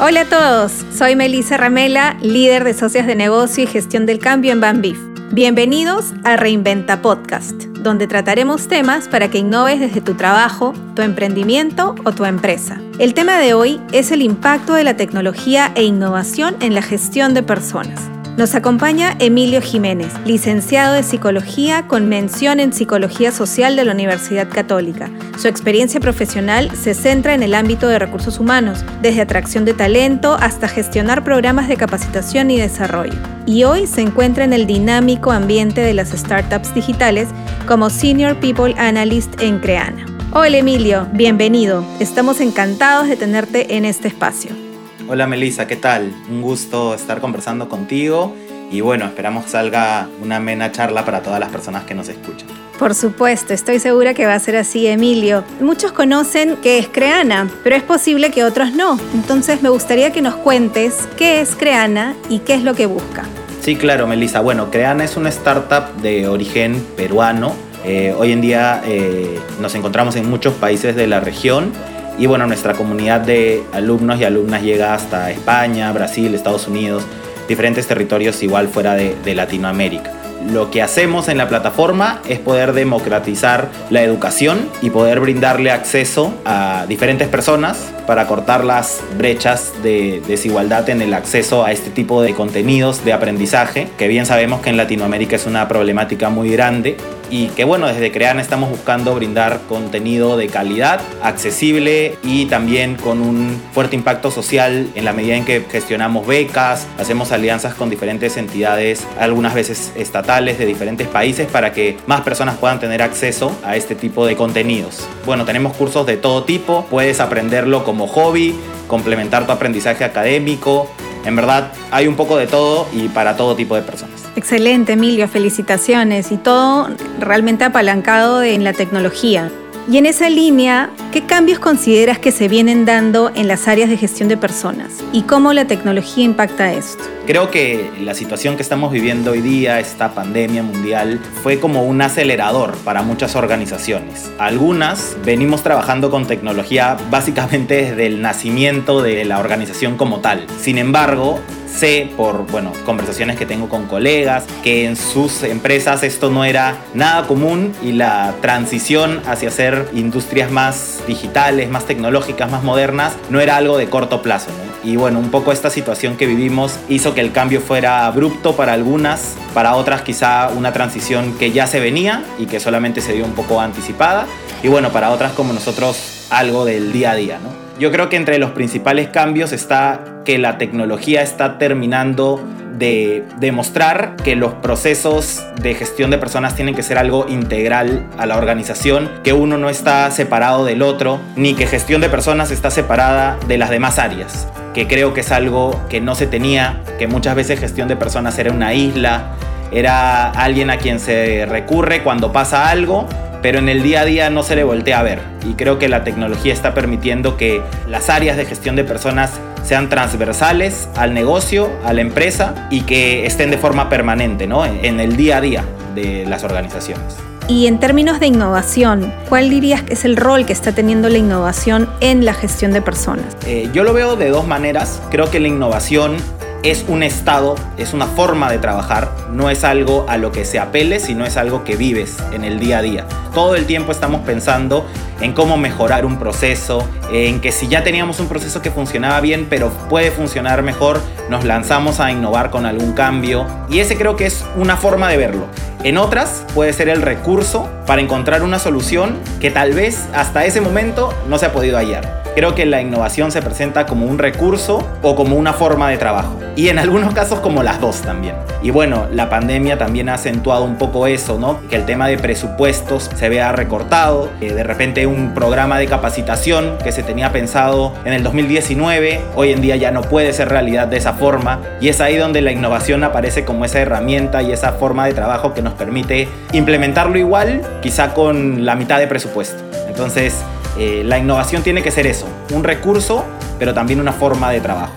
Hola a todos, soy Melissa Ramela, líder de socias de negocio y gestión del cambio en Banbif. Bienvenidos a Reinventa Podcast, donde trataremos temas para que innoves desde tu trabajo, tu emprendimiento o tu empresa. El tema de hoy es el impacto de la tecnología e innovación en la gestión de personas. Nos acompaña Emilio Jiménez, licenciado de Psicología con mención en Psicología Social de la Universidad Católica. Su experiencia profesional se centra en el ámbito de recursos humanos, desde atracción de talento hasta gestionar programas de capacitación y desarrollo. Y hoy se encuentra en el dinámico ambiente de las startups digitales como Senior People Analyst en Creana. Hola Emilio, bienvenido. Estamos encantados de tenerte en este espacio. Hola Melissa, ¿qué tal? Un gusto estar conversando contigo y bueno, esperamos que salga una amena charla para todas las personas que nos escuchan. Por supuesto, estoy segura que va a ser así, Emilio. Muchos conocen que es Creana, pero es posible que otros no. Entonces me gustaría que nos cuentes qué es Creana y qué es lo que busca. Sí, claro, Melissa. Bueno, Creana es una startup de origen peruano. Eh, hoy en día eh, nos encontramos en muchos países de la región y bueno, nuestra comunidad de alumnos y alumnas llega hasta España, Brasil, Estados Unidos, diferentes territorios igual fuera de, de Latinoamérica. Lo que hacemos en la plataforma es poder democratizar la educación y poder brindarle acceso a diferentes personas para cortar las brechas de desigualdad en el acceso a este tipo de contenidos de aprendizaje, que bien sabemos que en Latinoamérica es una problemática muy grande y que bueno, desde Crean estamos buscando brindar contenido de calidad, accesible y también con un fuerte impacto social en la medida en que gestionamos becas, hacemos alianzas con diferentes entidades, algunas veces estatales de diferentes países para que más personas puedan tener acceso a este tipo de contenidos. Bueno, tenemos cursos de todo tipo, puedes aprenderlo como hobby, complementar tu aprendizaje académico, en verdad hay un poco de todo y para todo tipo de personas. Excelente, Emilio, felicitaciones. Y todo realmente apalancado en la tecnología. Y en esa línea, ¿qué cambios consideras que se vienen dando en las áreas de gestión de personas? ¿Y cómo la tecnología impacta esto? Creo que la situación que estamos viviendo hoy día, esta pandemia mundial, fue como un acelerador para muchas organizaciones. Algunas venimos trabajando con tecnología básicamente desde el nacimiento de la organización como tal. Sin embargo, sé por bueno, conversaciones que tengo con colegas que en sus empresas esto no era nada común y la transición hacia ser industrias más digitales, más tecnológicas, más modernas, no era algo de corto plazo. Y bueno, un poco esta situación que vivimos hizo que el cambio fuera abrupto para algunas, para otras quizá una transición que ya se venía y que solamente se dio un poco anticipada. Y bueno, para otras como nosotros algo del día a día, ¿no? Yo creo que entre los principales cambios está que la tecnología está terminando de demostrar que los procesos de gestión de personas tienen que ser algo integral a la organización, que uno no está separado del otro, ni que gestión de personas está separada de las demás áreas, que creo que es algo que no se tenía, que muchas veces gestión de personas era una isla, era alguien a quien se recurre cuando pasa algo pero en el día a día no se le voltea a ver. Y creo que la tecnología está permitiendo que las áreas de gestión de personas sean transversales al negocio, a la empresa y que estén de forma permanente ¿no? en el día a día de las organizaciones. Y en términos de innovación, ¿cuál dirías que es el rol que está teniendo la innovación en la gestión de personas? Eh, yo lo veo de dos maneras. Creo que la innovación es un estado, es una forma de trabajar, no es algo a lo que se apele, sino es algo que vives en el día a día. Todo el tiempo estamos pensando en cómo mejorar un proceso, en que si ya teníamos un proceso que funcionaba bien, pero puede funcionar mejor, nos lanzamos a innovar con algún cambio. Y ese creo que es una forma de verlo. En otras puede ser el recurso para encontrar una solución que tal vez hasta ese momento no se ha podido hallar. Creo que la innovación se presenta como un recurso o como una forma de trabajo. Y en algunos casos como las dos también. Y bueno, la pandemia también ha acentuado un poco eso, ¿no? Que el tema de presupuestos se vea recortado. Que de repente un programa de capacitación que se tenía pensado en el 2019, hoy en día ya no puede ser realidad de esa forma. Y es ahí donde la innovación aparece como esa herramienta y esa forma de trabajo que nos permite implementarlo igual, quizá con la mitad de presupuesto. Entonces, eh, la innovación tiene que ser eso, un recurso, pero también una forma de trabajo.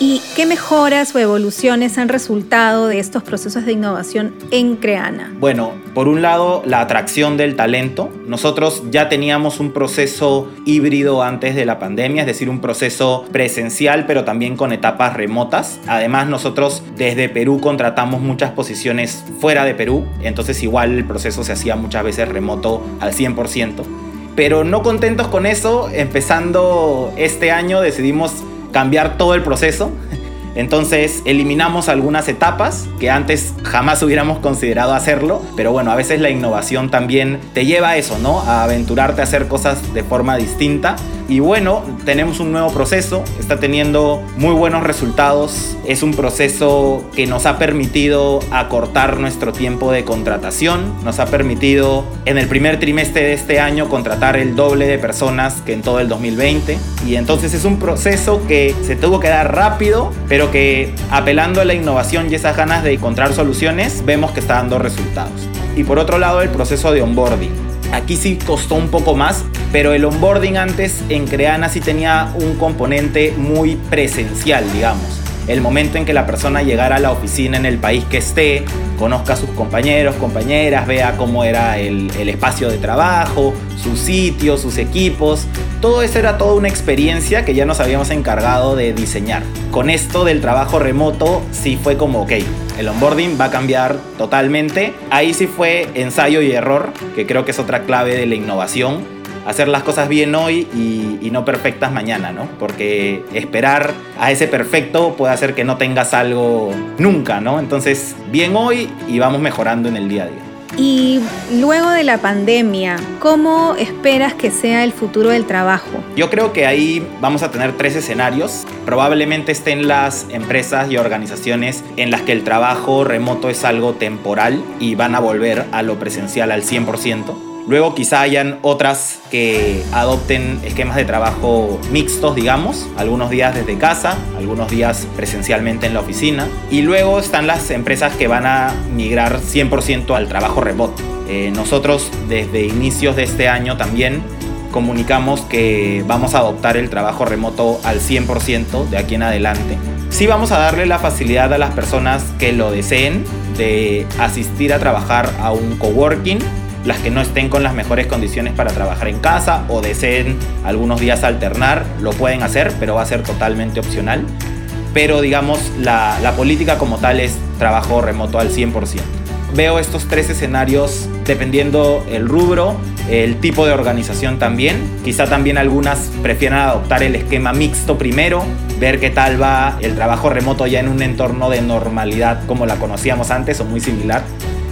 ¿Y qué mejoras o evoluciones han resultado de estos procesos de innovación en Creana? Bueno, por un lado, la atracción del talento. Nosotros ya teníamos un proceso híbrido antes de la pandemia, es decir, un proceso presencial, pero también con etapas remotas. Además, nosotros desde Perú contratamos muchas posiciones fuera de Perú, entonces igual el proceso se hacía muchas veces remoto al 100%. Pero no contentos con eso, empezando este año decidimos cambiar todo el proceso. Entonces eliminamos algunas etapas que antes jamás hubiéramos considerado hacerlo, pero bueno, a veces la innovación también te lleva a eso, ¿no? A aventurarte a hacer cosas de forma distinta y bueno, tenemos un nuevo proceso, está teniendo muy buenos resultados. Es un proceso que nos ha permitido acortar nuestro tiempo de contratación, nos ha permitido en el primer trimestre de este año contratar el doble de personas que en todo el 2020. Y entonces es un proceso que se tuvo que dar rápido, pero que apelando a la innovación y esas ganas de encontrar soluciones, vemos que está dando resultados. Y por otro lado, el proceso de onboarding. Aquí sí costó un poco más, pero el onboarding antes en Creana sí tenía un componente muy presencial, digamos el momento en que la persona llegara a la oficina en el país que esté, conozca a sus compañeros, compañeras, vea cómo era el, espacio de trabajo, sus sitios, sus equipos. Todo eso era toda una experiencia que ya nos habíamos encargado de diseñar. Con esto del trabajo remoto sí fue como, ok, el onboarding va a cambiar totalmente. Ahí sí fue ensayo y error, que creo que es otra clave de la innovación hacer las cosas bien hoy y, no perfectas mañana, ¿no? Porque esperar a ese perfecto puede hacer que no tengas algo nunca, ¿no? Entonces, bien hoy y vamos mejorando en el día a día. Y luego de la pandemia, ¿cómo esperas que sea el futuro del trabajo? Yo creo que ahí vamos a tener tres escenarios. Probablemente estén las empresas y organizaciones en las que el trabajo remoto es algo temporal y van a volver a lo presencial al 100%. Luego quizá hayan otras que adopten esquemas de trabajo mixtos, digamos, algunos días desde casa, algunos días presencialmente en la oficina. Y luego están las empresas que van a migrar 100% al trabajo remoto. Eh, nosotros desde inicios de este año también comunicamos que vamos a adoptar el trabajo remoto al 100% de aquí en adelante. Sí vamos a darle la facilidad a las personas que lo deseen de asistir a trabajar a un coworking las que no estén con las mejores condiciones para trabajar en casa o deseen algunos días alternar, lo pueden hacer, pero va a ser totalmente opcional. Pero digamos, la, política como tal es trabajo remoto al 100%. Veo estos tres escenarios dependiendo el rubro, el tipo de organización también. Quizá también algunas prefieran adoptar el esquema mixto primero, ver qué tal va el trabajo remoto ya en un entorno de normalidad como la conocíamos antes o muy similar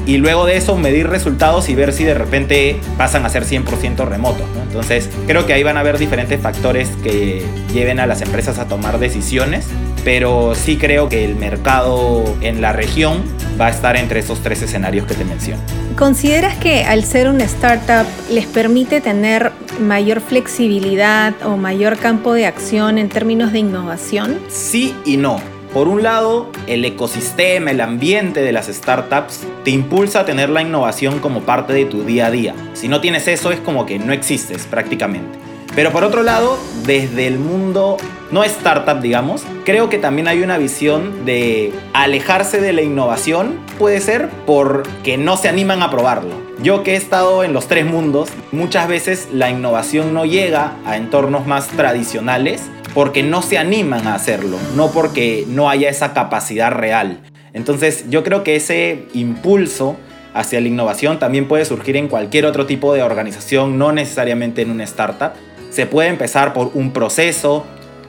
y luego de eso medir resultados y ver si de repente pasan a ser 100% remotos. Entonces creo que ahí van a haber diferentes factores que lleven a las empresas a tomar decisiones, pero sí creo que el mercado en la región va a estar entre esos tres escenarios que te menciono. ¿Consideras que al ser una startup les permite tener mayor flexibilidad o mayor campo de acción en términos de innovación? Sí y no. Por un lado, el ecosistema, el ambiente de las startups te impulsa a tener la innovación como parte de tu día a día. Si no tienes eso es como que no existes prácticamente. Pero por otro lado, desde el mundo no startup, digamos, creo que también hay una visión de alejarse de la innovación, puede ser porque no se animan a probarlo. Yo que he estado en los tres mundos, muchas veces la innovación no llega a entornos más tradicionales porque no se animan a hacerlo, no porque no haya esa capacidad real. Entonces yo creo que ese impulso hacia la innovación también puede surgir en cualquier otro tipo de organización, no necesariamente en una startup. Se puede empezar por un proceso,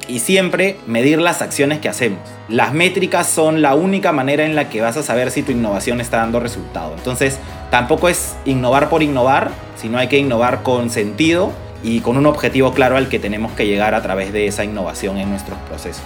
y siempre medir las acciones que hacemos. Las métricas son la única manera en la que vas a saber si tu innovación está dando resultado. Entonces, tampoco es innovar por innovar, sino hay que innovar con sentido y con un objetivo claro al que tenemos que llegar a través de esa innovación en nuestros procesos.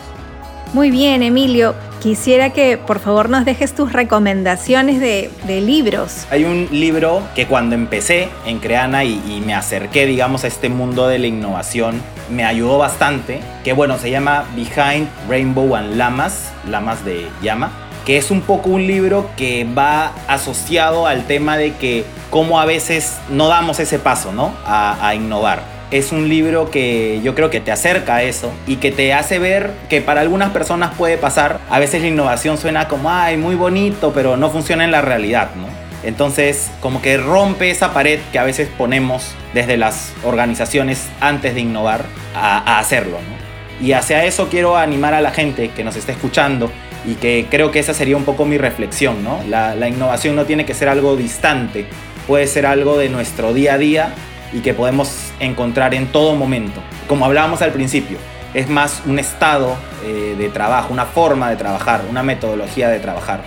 Muy bien, Emilio. Quisiera que por favor nos dejes tus recomendaciones de, libros. Hay un libro que cuando empecé en Creana y, me acerqué, digamos, a este mundo de la innovación, me ayudó bastante, que bueno, se llama Behind Rainbow and Lamas, Lamas de llama, que es un poco un libro que va asociado al tema de que cómo a veces no damos ese paso, ¿no? a innovar es un libro que yo creo que te acerca a eso y que te hace ver que para algunas personas puede pasar. A veces la innovación suena como, ay, muy bonito, pero no funciona en la realidad, ¿no? Entonces, como que rompe esa pared que a veces ponemos desde las organizaciones antes de innovar a, hacerlo, ¿no? Y hacia eso quiero animar a la gente que nos está escuchando y que creo que esa sería un poco mi reflexión, ¿no? La, la innovación no tiene que ser algo distante, puede ser algo de nuestro día a día y que podemos encontrar en todo momento. Como hablábamos al principio, es más un estado eh, de trabajo, una forma de trabajar, una metodología de trabajar.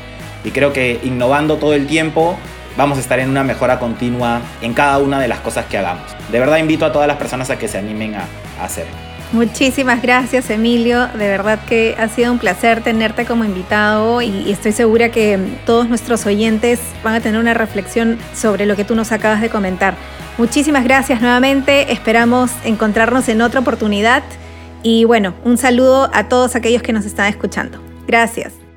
Y creo que innovando todo el tiempo vamos a estar en una mejora continua en cada una de las cosas que hagamos. De verdad invito a todas las personas a que se animen a, hacerlo. Muchísimas gracias Emilio, de verdad que ha sido un placer tenerte como invitado y estoy segura que todos nuestros oyentes van a tener una reflexión sobre lo que tú nos acabas de comentar. Muchísimas gracias nuevamente, esperamos encontrarnos en otra oportunidad y bueno, un saludo a todos aquellos que nos están escuchando. Gracias.